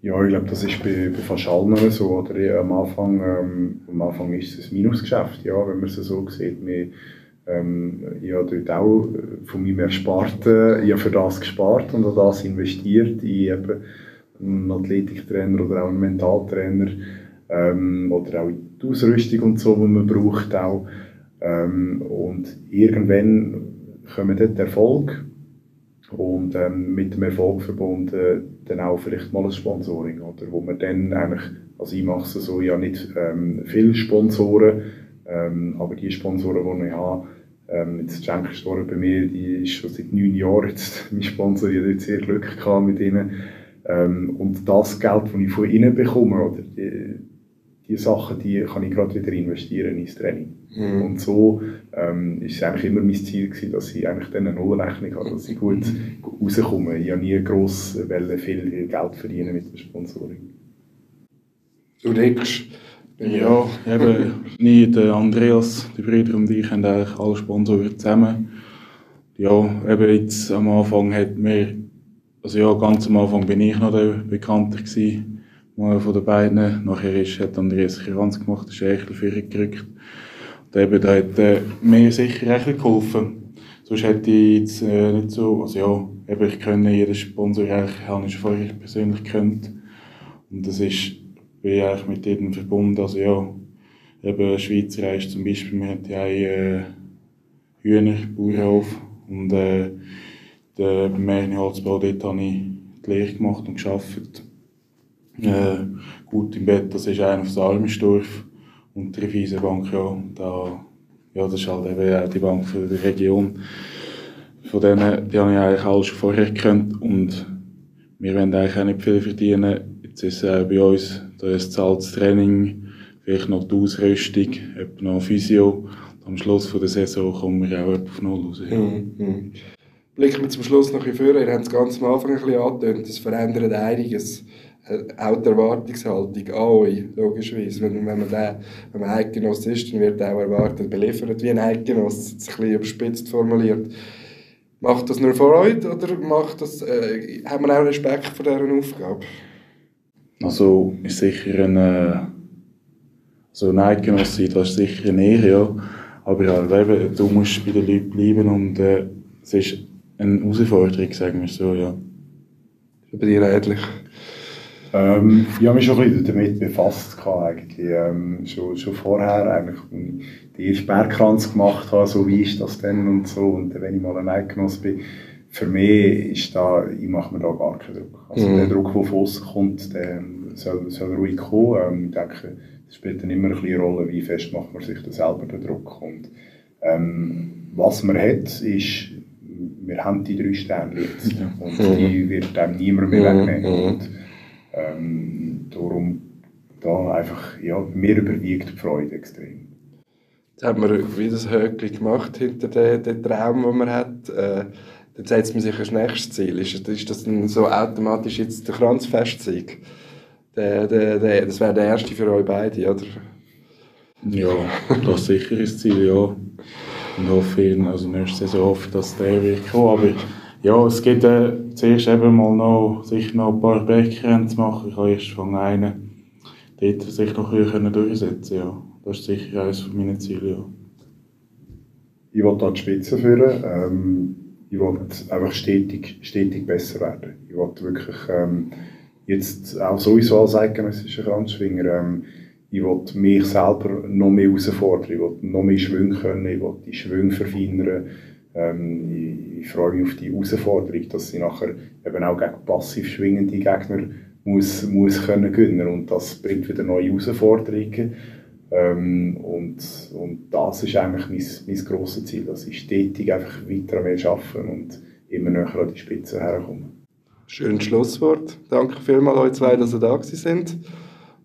Ja, ich glaube, das ist bei, bei fast allen so. Oder am, Anfang, ähm, am Anfang ist es ein Minusgeschäft, ja, wenn man es so sieht. Wir, ähm, ich habe dort auch von meinem Ersparten ich für das gespart und habe das investiert in eben einen Athletiktrainer oder auch einen Mentaltrainer ähm, oder auch in die Ausrüstung und so, die man braucht auch. Ähm, und irgendwann kommt dort Erfolg und ähm, mit dem Erfolg verbunden dann auch vielleicht mal ein Sponsoring, oder, wo man dann eigentlich, also ich mache es so, ja nicht ähm, viele Sponsoren, ähm, aber die Sponsoren, die ich habe, ähm, jetzt Schenk Store bei mir, die ist schon seit neun Jahren jetzt [LAUGHS] mein Sponsor, ich habe sehr Glück gehabt mit ihnen. Ähm, und das Geld, das ich von ihnen bekomme, oder die, die Sachen, die kann ich gerade wieder investieren ins Training. Mhm. Und so ähm, ist es eigentlich immer mein Ziel gewesen, dass ich eigentlich dann eine Nullrechnung habe, dass ich gut rauskomme. Ich habe nie gross viel Geld verdienen mit dem Sponsoring. Du denkst, ja, eben, nie der Andreas, die Brüder und ich haben eigentlich alle Sponsoren zusammen. Ja, eben jetzt am Anfang hat mir, also ja, ganz am Anfang bin ich noch der Bekannter gewesen, mal von den beiden. Nachher ist, hat Andreas Kiranz gemacht, ist für gerückt. Und eben, da hat äh, mir sicher echt geholfen. Sonst hätte ich jetzt äh, nicht so, also ja, eben, ich kenne jeden Sponsor eigentlich, habe ich vorher persönlich gekannt. Und das ist, bin ich eigentlich mit jedem verbunden, also ja, eben Schweizer Reis zum Beispiel, wir hatten ja einen äh, Hühnerbauernhof und äh, der, beim Märchenholzbau, dort habe ich die Lehre gemacht und gearbeitet. Äh, gut im Bett, das ist einer von Almensdorf und die Raiffeisenbank, ja, da, ja, das ist halt eben auch die Bank für die Region. Von denen, die habe ich eigentlich alles schon vorher gekannt und wir wollen eigentlich auch nicht viel verdienen. Jetzt ist es bei uns, da ist das Training, vielleicht noch die Ausrüstung, etwa noch Physio. Am Schluss der Saison kommen wir auch auf Null raus. Ja. Mhm. Blicken wir zum Schluss noch ein bisschen vor. Ihr habt es ganz am Anfang ein bisschen angetönt, es verändert einiges. Äh, auch die Erwartungshaltung an euch, logischerweise. Wenn, wenn, man wenn man Eidgenoss ist, dann wird auch erwartet, beliefert wie ein Eidgenoss, ein bisschen überspitzt formuliert. Macht das nur euch oder macht das, äh, haben wir auch Respekt vor dieser Aufgabe? Also ist sicher ein, äh, so ein Eidgenoss sein, das ist sicher eine Ehre, ja. Aber ja, eben, du musst bei den Leuten bleiben und äh, es ist eine Herausforderung, sagen wir so, ja. Bei dir ähnlich? Ähm, ich habe mich schon ein bisschen damit befasst, eigentlich. Ähm, schon, schon vorher, eigentlich, als ich den ersten Bergkranz gemacht habe, so wie ist das denn und so. Und wenn ich mal ein Eidgenoss bin, für mich ist da, ich mache mir da gar keinen Druck. Also mhm. der Druck, der von außen kommt, der soll, soll ruhig kommen. Ähm, ich denke, das spielt dann immer ein bisschen eine Rolle, wie fest macht man sich da selber den Druck. Und, ähm, was man hat, ist, wir haben die drei Sterne jetzt. Und die wird einem niemand mehr mhm. wegnehmen. Und, ähm, darum da einfach, ja, mir überwiegt die Freude extrem. Jetzt haben wir wieder das Höckchen gemacht hinter dem, dem Traum, den man hat. Äh, dann setzt man sich ein nächstes Ziel. Ist, ist das dann so automatisch jetzt der Kranzfestsieg? Der, der, der, das wäre der erste für euch beide, oder? Ja, das ist sicher das Ziel, ja. Und hoffe, also nächste Saison hoffe ich, dass der wird kommen. Aber ja, es geht äh, zuerst eben mal noch, sicher noch ein paar Bergrennen zu machen. Ich habe erst von einem dort sich noch ein bisschen durchsetzen ja. Das ist sicher eines meiner Ziele, ja. Ich will da die Spitze führen. Ähm, ich will einfach stetig, stetig besser werden. Ich will wirklich ähm, jetzt auch sowieso als eidgenössischer Kranzschwinger ähm, ich will mich selber noch mehr herausfordern, ich will noch mehr Schwünge können, ich will die Schwünge verfeinern. Ähm, ich, ich, freue mich auf die Herausforderung, dass ich nachher eben auch gegen passiv schwingende Gegner muss, muss können gewinnen und das bringt wieder neue Herausforderungen. Ähm, und, und das ist eigentlich mein, mein grosses Ziel, dass ich stetig einfach weiter mehr arbeite und immer näher an die Spitze herkomme. Schönes Schlusswort. Danke vielmals euch zwei, dass ihr da sind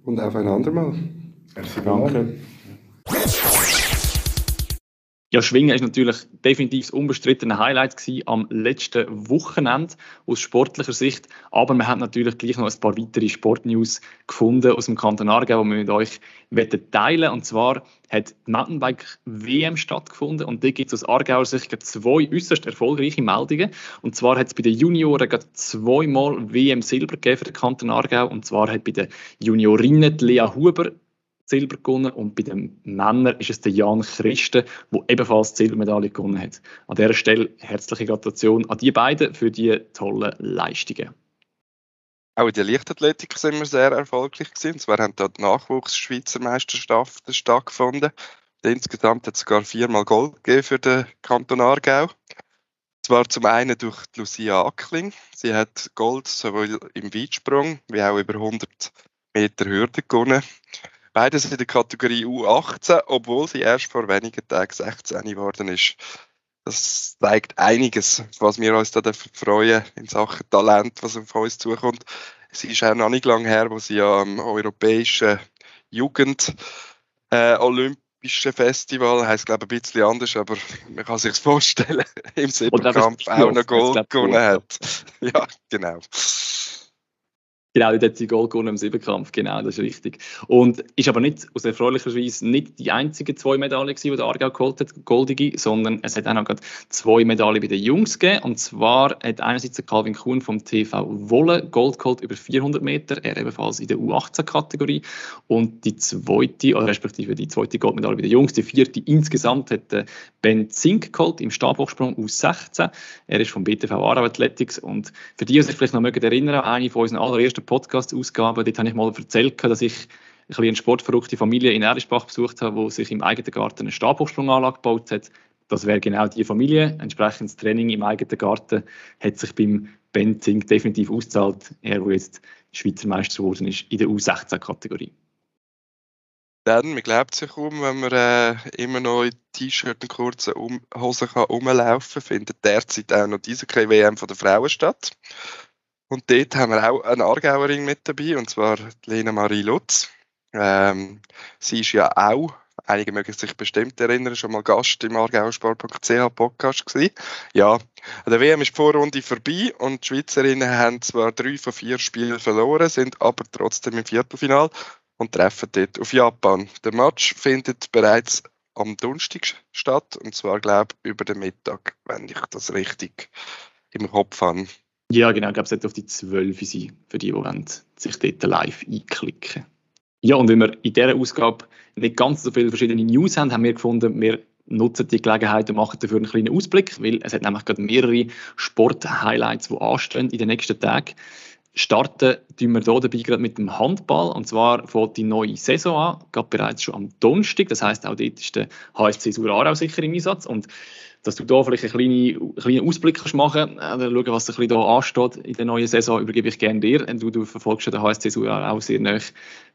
und auf ein andermal. Merci, danke. Ja, Schwingen ist natürlich definitiv das unbestrittene Highlight gewesen am letzten Wochenende aus sportlicher Sicht. Aber wir haben natürlich gleich noch ein paar weitere Sportnews gefunden aus dem Kanton Aargau, die wir mit euch teilen Und zwar hat die Mountainbike-WM stattgefunden und da gibt es aus Aargauer Sicht zwei äußerst erfolgreiche Meldungen. Und zwar hat es bei den Junioren zweimal WM Silber gegeben für den Kanton Aargau. Und zwar hat bei den Juniorinnen Lea Huber Silber gewonnen und bei den Männern ist es der Jan Christen, der ebenfalls die Silbermedaille gewonnen hat. An dieser Stelle herzliche Gratulation an die beiden für die tollen Leistungen. Auch in der Leichtathletik sind wir sehr erfolgreich gewesen. Und zwar haben dort Nachwuchs-Schweizer Meisterschaften stattgefunden. Insgesamt hat es sogar viermal Gold gegeben für den Kanton Aargau. Zwar zum einen durch Lucia Ackling. Sie hat Gold sowohl im Weitsprung wie auch über 100 Meter Hürde gewonnen. Beides in der Kategorie U18, obwohl sie erst vor wenigen Tagen 16 geworden ist. Das zeigt einiges, was wir uns da freuen in Sachen Talent, was auf uns zukommt. Es ist auch noch nicht lange her, wo sie am europäischen Jugend äh, Olympischen Festival, heißt glaube ich ein bisschen anders, aber man kann sich vorstellen, [LAUGHS] im Siebenkampf auch noch Gold gewonnen hat. [LAUGHS] Ja, genau. Genau, dort hat sie Gold gewonnen im Siebenkampf, genau, das ist richtig. Und ist aber nicht, aus erfreulicher Weise, nicht die einzigen zwei Medaillen gewesen, die der Aargau geholt hat, goldige, sondern es hat auch noch zwei Medaillen bei den Jungs gegeben. Und zwar hat einerseits der Calvin Kuhn vom TV Wolle Gold geholt über 400 Meter, er ebenfalls in der U18-Kategorie. Und die zweite, oder respektive die zweite Goldmedaille bei den Jungs, die vierte insgesamt hat Ben Zink geholt im Stabhochsprung U16. Er ist vom BTV Aarau Athletics und für die, die sich vielleicht noch mögen erinnern, eine von unseren allerersten ersten Podcast-Ausgabe, dort habe ich mal erzählt, dass ich ein eine sportverrückte Familie in Erdischbach besucht habe, die sich im eigenen Garten eine Stabhochsprunganlage gebaut hat. Das wäre genau die Familie. Entsprechendes Training im eigenen Garten hat sich beim Ben Zink definitiv ausgezahlt. Er, der jetzt Schweizer Meister geworden ist in der U16-Kategorie. Dann, man glaubt sich um, wenn man äh, immer noch in T-Shirt und kurzen um Hosen kann rumlaufen kann, findet derzeit auch noch diese WM von der Frauen statt. Und dort haben wir auch eine Aargauerin mit dabei, und zwar Lena Marie Lutz. Ähm, sie ist ja auch, einige mögen sich bestimmt erinnern, schon mal Gast im aargauersport.ch Podcast gewesen. Ja, an der WM ist die Vorrunde vorbei und die Schweizerinnen haben zwar drei von vier Spielen verloren, sind aber trotzdem im Viertelfinal und treffen dort auf Japan. Der Match findet bereits am Donnerstag statt, und zwar, glaube ich, über den Mittag, wenn ich das richtig im Kopf habe. Ja, genau. Ich glaube, es sollte auf die 12 sein, für die, die sich dort live einklicken Ja, und wenn wir in dieser Ausgabe nicht ganz so viele verschiedene News haben, haben wir gefunden, wir nutzen die Gelegenheit und machen dafür einen kleinen Ausblick, weil es hat nämlich gerade mehrere Sport-Highlights, die anstehen in den nächsten Tagen. Starten tun wir hier dabei gerade mit dem Handball und zwar fängt die neue Saison an, gerade bereits schon am Donnerstag, das heißt auch dort ist der HSC Surarau sicher im Einsatz und dass du da vielleicht einen kleinen, kleinen Ausblick kannst machen kannst, äh, schauen, was bisschen da ansteht in der neuen Saison, übergebe ich gerne dir. Du, du verfolgst den HSC auch sehr nah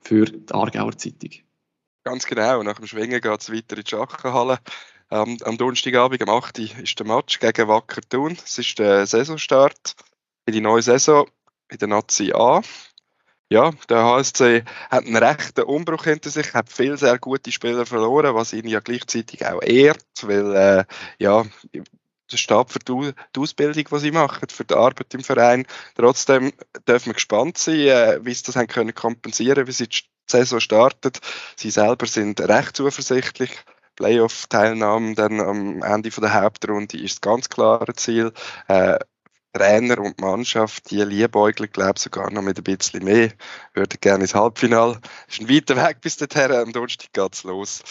für die Aargauer Zeitung. Ganz genau, nach dem Schwingen geht es weiter in die Schachenhalle. Ähm, am Donnerstagabend, am 8. ist der Match gegen Wacker Thun. Es ist der Saisonstart in die neue Saison in der Nazi A ja, der HSC hat einen rechten Umbruch hinter sich, hat viele sehr gute Spieler verloren, was ihn ja gleichzeitig auch ehrt, weil äh, ja, der Stab für die, Ausbildung, die sie machen, für die Arbeit im Verein. Trotzdem dürfen wir gespannt sein, äh, wie sie das haben können kompensieren, wie sie die Saison startet. Sie selber sind recht zuversichtlich. Playoff-Teilnahme dann am Ende der Hauptrunde ist das ganz klare Ziel. Äh, Trainer und Mannschaft, die liebäugeln, glaube ich, sogar noch mit ein bisschen mehr. Würde gerne ins Halbfinale. Ist ein weiter Weg bis dorthin. Am Donnerstag geht es los.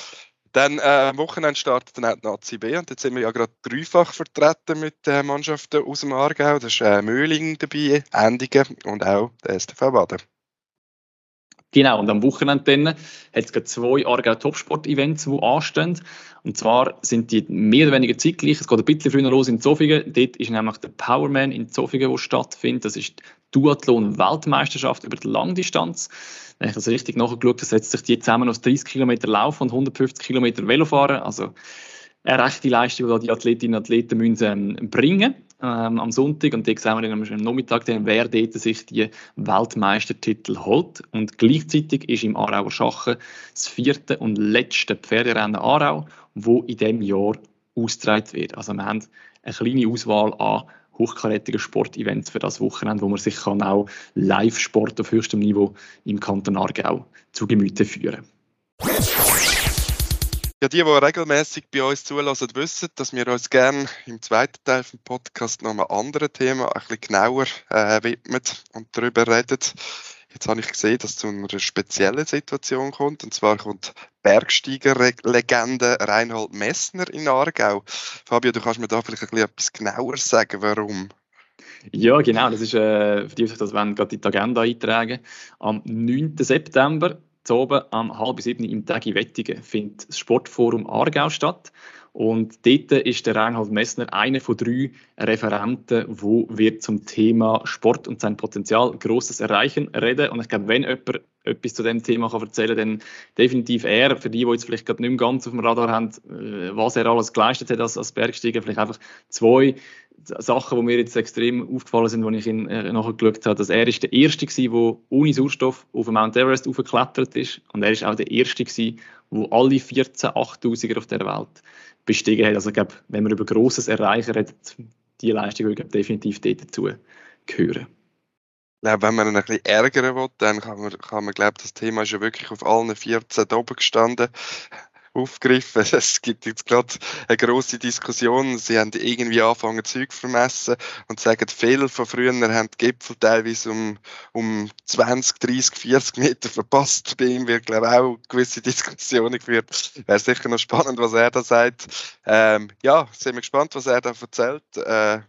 Dann äh, am Wochenende startet dann auch die Nazi B und jetzt sind wir ja gerade dreifach vertreten mit äh, Mannschaften aus dem Aargau. Da ist äh, Möhling dabei, Endigen und auch der STV Baden. Genau, und am Wochenende hat es gerade zwei Aargau Topsport-Events, die anstehen. Und zwar sind die mehr oder weniger zeitgleich. Es geht ein bisschen früher los in Zofingen. Dort ist nämlich der Powerman in Zofingen, der stattfindet. Das ist die Duathlon-Weltmeisterschaft über die Langdistanz. Wenn ich das richtig nachgeschaut habe, setzt sich die zusammen aus 30 Kilometer Laufen und 150 Kilometer Velofahren. Also eine rechte Leistung, die die Athletinnen und Athleten müssen, ähm, bringen ähm, am Sonntag und dort sehen wir dann am Nachmittag, wer dort sich die Weltmeistertitel holt. Und gleichzeitig ist im Aarauer Schachen das vierte und letzte Pferderennen Aarau, wo in diesem Jahr ausgetragen wird. Also wir haben eine kleine Auswahl an hochkarätigen Sportevents für das Wochenende, wo man sich kann auch Live-Sport auf höchstem Niveau im Kanton Aargau zu Gemüte führen ja, die, die regelmäßig bei uns zulassen, wissen, dass wir uns gerne im zweiten Teil des Podcasts noch einem anderen Thema ein bisschen genauer äh, widmen und darüber reden. Jetzt habe ich gesehen, dass es zu einer speziellen Situation kommt. Und zwar kommt Bergsteiger-Legende Reinhold Messner in Aargau. Fabio, du kannst mir da vielleicht ein bisschen etwas genauer sagen, warum? Ja, genau. Das ist, äh, für die, die das wollen, gerade die Agenda eintragen. Am 9. September, oben, am halb sieben im Tag in Wettigen, findet das Sportforum Aargau statt. Und dort ist der Reinhold Messner einer von drei Referenten, wo wir zum Thema Sport und sein Potenzial Großes erreichen reden. Und ich glaube, wenn jemand etwas zu dem Thema kann erzählen kann, dann definitiv er. Für die, die jetzt vielleicht gerade nicht mehr ganz auf dem Radar haben, äh, was er alles geleistet hat als, als Bergsteiger, vielleicht einfach zwei Sachen, die mir jetzt extrem aufgefallen sind, als ich ihn äh, nachgeschaut habe, dass er ist der Erste war, der ohne Sauerstoff auf Mount Everest aufgeklettert ist und er ist auch der Erste der alle 14 8000er auf der Welt bestiegen hat. Also ich glaube, wenn man über Grosses erreichen redet, die Leistung würde definitiv dort dazu gehören. Ja, wenn man ihn ein bisschen ärgern will, dann kann man, kann man glaube das Thema ist ja wirklich auf allen 14 oben gestanden aufgegriffen. [LAUGHS] Es gibt jetzt gerade eine große Diskussion. Sie haben irgendwie angefangen, Zeug zu vermessen und sagen, viele von früher haben die Gipfel teilweise um, um 20, 30, 40 Meter verpasst. Bei ihm wird, glaube ich, auch gewisse [LAUGHS] Diskussionen geführt. Wäre sicher noch spannend, was er da sagt. Ähm, ja, sind wir gespannt, was er da erzählt. Äh,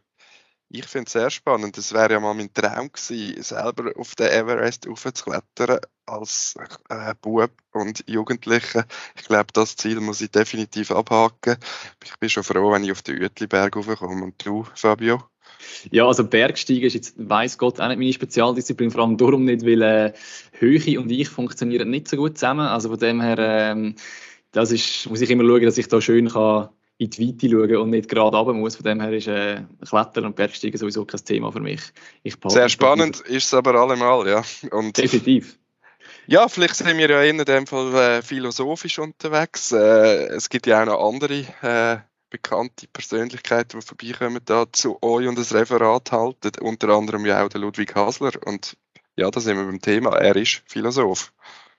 ich finde es sehr spannend. Es wäre ja mal mein Traum gewesen, selber auf den Everest aufzuklettern als äh, Bub und Jugendlicher. Ich glaube, das Ziel muss ich definitiv abhaken. Ich bin schon froh, wenn ich auf den Uetliberg raufkomme. Und du, Fabio? Ja, also Bergsteigen ist jetzt, weiß Gott, auch nicht meine Spezialdisziplin, vor allem darum nicht, weil äh, Höhe und ich funktionieren nicht so gut zusammen. Also von dem her, ähm, das ist, muss ich immer schauen, dass ich da schön kann in die Weite schauen und nicht gerade runter muss. Von dem her ist äh, Klettern und Bergsteigen sowieso kein Thema für mich. Sehr spannend ist es aber allemal, ja. Und Definitiv. Ja, vielleicht sind wir ja in dem Fall äh, philosophisch unterwegs. Äh, es gibt ja auch noch andere äh, bekannte Persönlichkeiten, die vorbeikommen, da zu euch und das Referat halten. Unter anderem ja auch der Ludwig Hasler. Und ja, da sind wir beim Thema. Er ist Philosoph.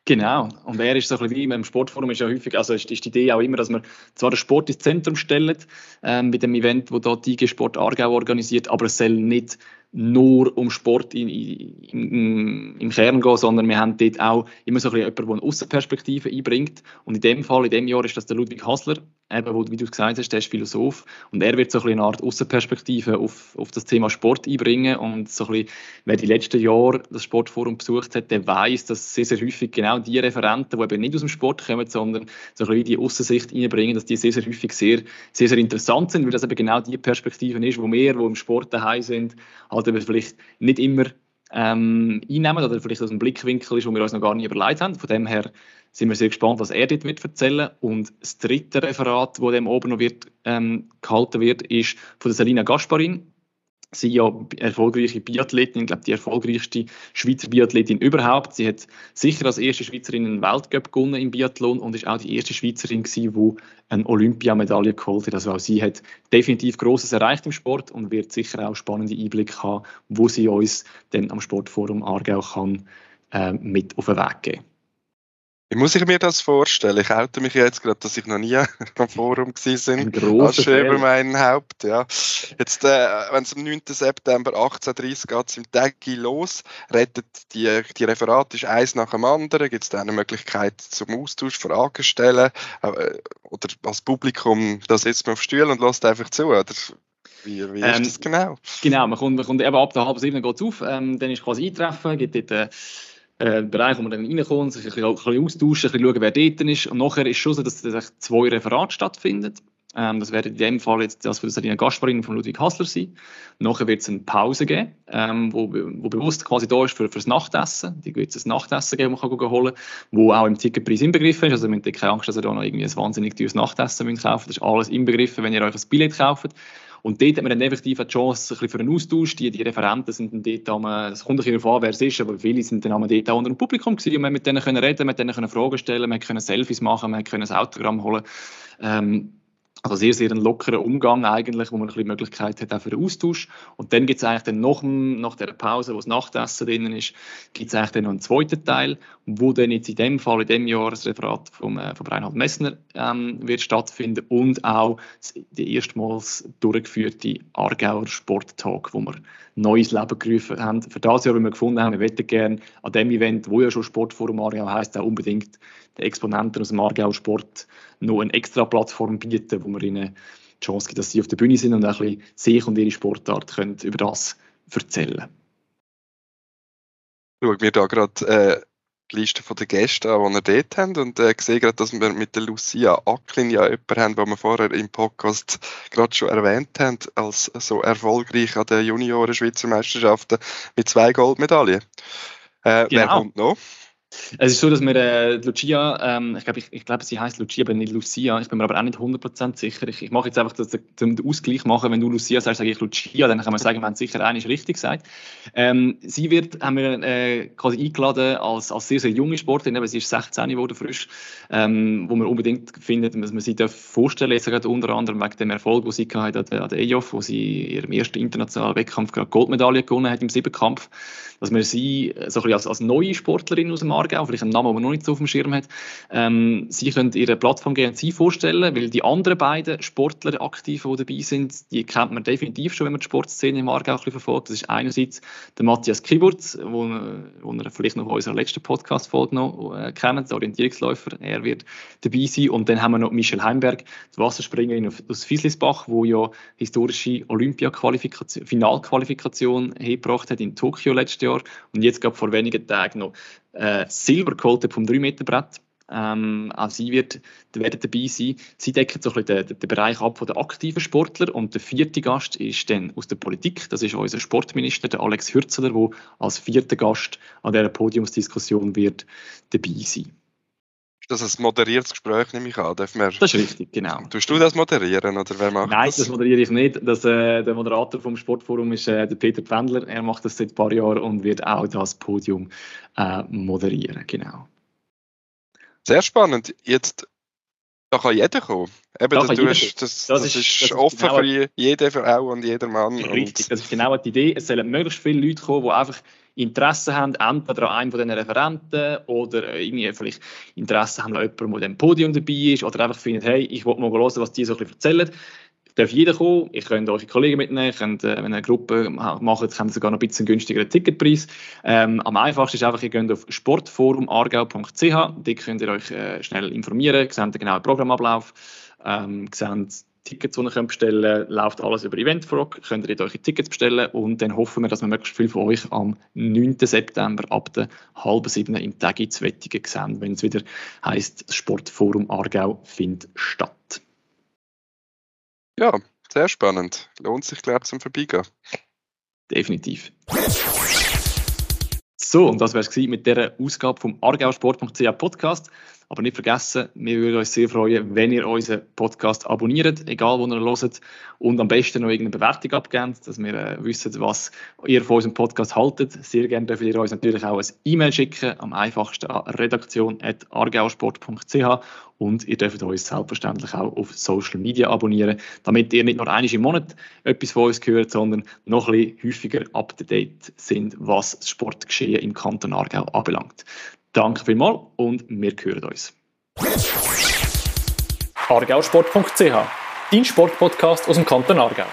Genau. Und er ist so ein bisschen wie im Sportforum ist ja häufig, also ist, ist die Idee auch immer, dass man zwar den Sport ins Zentrum stellt, ähm, mit dem Event, wo dort die IG Sport Aargau organisiert, aber es soll nicht nur um Sport in, in, im Kern gehen, sondern wir haben dort auch immer so ein bisschen jemanden, der eine Außenperspektive einbringt. Und in dem Fall, in dem Jahr, ist das der Ludwig Hassler, eben, wo, wie du gesagt hast, der ist Philosoph und er wird so ein bisschen eine Art Außenperspektive auf, auf das Thema Sport einbringen und so ein bisschen, wer die letzten Jahre das Sportforum besucht hat, der weiß, dass sehr, sehr häufig genau die Referenten, die eben nicht aus dem Sport kommen, sondern so ein bisschen die Außensicht einbringen, dass die sehr, sehr häufig sehr, sehr, sehr interessant sind, weil das eben genau die Perspektive ist, wo wir, wo im Sport daheim sind, halt eben vielleicht nicht immer ähm, einnehmen oder vielleicht aus einem Blickwinkel ist, wo wir uns noch gar nicht überlegt haben. Von dem her sind wir sehr gespannt, was er dort wird erzählen Und das dritte Referat, das dem oben noch wird, ähm, gehalten wird, ist von der Selina Gasparin sie ja erfolgreiche Biathletin, ich glaube die erfolgreichste Schweizer Biathletin überhaupt. Sie hat sicher als erste Schweizerin einen Weltcup gewonnen im Biathlon und ist auch die erste Schweizerin gewesen, die eine Olympiamedaille geholt hat. Also auch sie hat definitiv Großes erreicht im Sport und wird sicher auch spannende Einblicke haben, wo sie uns dann am Sportforum Aargau kann äh, mit auf den Weg geben. Wie muss ich mir das vorstellen? Ich halte mich jetzt gerade, dass ich noch nie [LAUGHS] am Forum gewesen bin. Als über mein Haupt, ja. Jetzt, äh, wenn es am 9. September 18.30 geht es im Tagi los, rettet die, die Referat ist eins nach dem anderen, gibt es dann eine Möglichkeit zum Austausch, Fragen stellen, äh, oder als Publikum, da sitzt man auf Stuhl und lässt einfach zu, oder? Wie, wie ist ähm, das genau? Genau, man kommt, man kommt eben ab der halben sieben geht es auf, ähm, dann ist quasi eintreffen, gibt dort äh, äh, Bereich, wo man dann reinkommt, sich ein bisschen, austauschen, ein bisschen schauen, wer dort ist. Und nachher ist schon so, dass, dass zwei Referate stattfinden. Ähm, das werden in dem Fall jetzt das von der Sarina Gasparin von Ludwig Hassler sein. Nachher wird es eine Pause geben, ähm, wo, wo bewusst quasi da ist für, für das Nachtessen. Die wird es ein Nachtessen geben, das man kann holen kann, auch im Ticketpreis inbegriffen ist. Also man hat keine Angst, dass ihr da noch irgendwie ein wahnsinnig teures Nachtessen müsst. Das ist alles inbegriffen, wenn ihr euch ein Billett kauft. Und dort hat man dann effektiv eine Chance ein für einen Austausch. Die, die Referenten sind dann dort, am, es kommt ein bisschen darauf an, wer es ist, aber viele sind dann am dort unter dem Publikum gewesen und man mit denen können reden, mit denen Fragen stellen, man können Selfies machen, man können ein Autogramm holen. Ähm, also sehr, sehr ein lockerer Umgang eigentlich, wo man ein bisschen Möglichkeit hat auch für den Austausch. Und dann gibt es eigentlich dann nach, nach der Pause, wo das Nachtessen drinnen ist, gibt es eigentlich dann noch einen zweiten Teil, wo dann jetzt in dem Fall, in dem Jahr, das Referat vom, äh, von Reinhard Messner ähm, wird stattfinden und auch die erstmals durchgeführte Aargauer Sporttag, wo wir neues Leben gerufen haben. Für das Jahr, wo wir gefunden haben, wir möchten gerne an dem Event, wo ja schon Sportforum Aargau heisst, auch unbedingt den Exponenten aus dem Aargauer Sport noch eine extra Plattform bieten, wo wir ihnen die Chance gibt, dass sie auf der Bühne sind und ein bisschen sich und ihre Sportart können über das erzählen Schauen wir da gerade äh, die Liste der Gäste an, die wir dort haben und äh, sehe gerade, dass wir mit der Lucia Acklin ja jemanden haben, den wir vorher im Podcast gerade schon erwähnt haben, als so erfolgreich an den Junioren-Schweizer Meisterschaften mit zwei Goldmedaillen. Äh, genau. Wer kommt noch? Es ist so, dass wir äh, Lucia, ähm, ich glaube, ich, ich glaub, sie heißt Lucia, aber nicht Lucia. Ich bin mir aber auch nicht 100% sicher. Ich, ich mache jetzt einfach das, zum Ausgleich machen. Wenn du Lucia sagst, sage ich Lucia, dann kann man sagen, wir haben sicher eines richtig gesagt. Ähm, sie wird, haben wir äh, quasi eingeladen als, als sehr, sehr junge Sportlerin, aber sie ist 16 geworden frisch, ähm, wo man unbedingt findet, dass man sie darf vorstellen jetzt gerade unter anderem wegen dem Erfolg, den sie hatte an der, an der EJOF, wo sie in ihrem ersten internationalen Wettkampf gerade Goldmedaille gewonnen hat im Siebenkampf, dass man sie äh, so ein bisschen als, als neue Sportlerin aus dem Aargau, vielleicht einen Namen, den man noch nicht so auf dem Schirm hat, ähm, sie können ihre Plattform GNC vorstellen, weil die anderen beiden Sportler aktiv, die dabei sind, die kennt man definitiv schon, wenn man die Sportszene im Aargau ein bisschen verfolgt. Das ist einerseits der Matthias Kiburz, wo, ihr vielleicht noch von unserer letzten Podcast-Folge noch äh, kennt, der Orientierungsläufer, er wird dabei sein. Und dann haben wir noch Michel Heimberg, die Wasserspringerin aus Fieslisbach, wo ja historische Olympia-Qualifikation, Finalqualifikation hergebracht hat in Tokio letztes Jahr und jetzt gerade vor wenigen Tagen noch äh, Silber geholt hat vom 3-Meter-Brett. Ähm, auch sie wird, werden dabei sein. Sie decken so ein bisschen den, den Bereich ab von den aktiven Sportler und der vierte Gast ist dann aus der Politik. Das ist unser Sportminister, der Alex Hürzeler, der als vierter Gast an dieser Podiumsdiskussion wird dabei sein. Das ist ein moderiertes Gespräch, nehme ich an. Dürfen wir... Das ist richtig, genau. Tust du das moderieren oder wer macht Nein, das? das moderiere ich nicht. Das, äh, der Moderator vom Sportforum ist äh, der Peter Pfändler. Er macht das seit ein paar Jahren und wird auch das Podium äh, moderieren, genau. Sehr spannend. Jetzt da kann jeder kommen. Eben, da das, hast, das, das, das, ist, ist das offen genau für jede Frau und jeder Mann. Richtig, das ist genau die Idee. Es sollen möglichst viele Leute kommen, die einfach Interesse haben, entweder an einem von diesen Referenten oder irgendwie vielleicht Interesse haben an jemandem, der dem Podium dabei ist oder einfach finden, hey, ich will mal hören, was die so ein bisschen erzählen. Darf jeder kommen, ich könnte eure Kollegen mitnehmen, könnt, äh, wenn ihr eine Gruppe macht, habt ihr sogar noch ein bisschen günstigeren Ticketpreis. Ähm, am einfachsten ist einfach, ihr geht auf sportforumargau.ch, dort könnt ihr euch äh, schnell informieren, seht den genauen Programmablauf, ähm, seht Tickets, die ihr könnt bestellen könnt, läuft alles über Eventfrog, könnt ihr eure Tickets bestellen und dann hoffen wir, dass wir möglichst viel von euch am 9. September ab der halben sieben im Tag ins Wettigen sehen, wenn es wieder das Sportforum Aargau findet statt. Ja, sehr spannend. Lohnt sich, glaube ich, zum Vorbeigehen. Definitiv. So, und das wäre es mit dieser Ausgabe vom argausport.ch Podcast. Aber nicht vergessen, wir würden uns sehr freuen, wenn ihr unseren Podcast abonniert, egal wo ihr hört, und am besten noch irgendeine Bewertung abgebt, dass wir äh, wissen, was ihr von unserem Podcast haltet. Sehr gerne dürft ihr uns natürlich auch ein E-Mail schicken, am einfachsten an redaktion.argausport.ch und ihr dürft uns selbstverständlich auch auf Social Media abonnieren, damit ihr nicht nur einmal im Monat etwas von uns hört, sondern noch ein bisschen häufiger up to date sind, was das Sportgeschehen im Kanton Aargau anbelangt. Danke vielmals und wir hören uns. argausport.ch, dein Sportpodcast aus dem Kanton Aargau.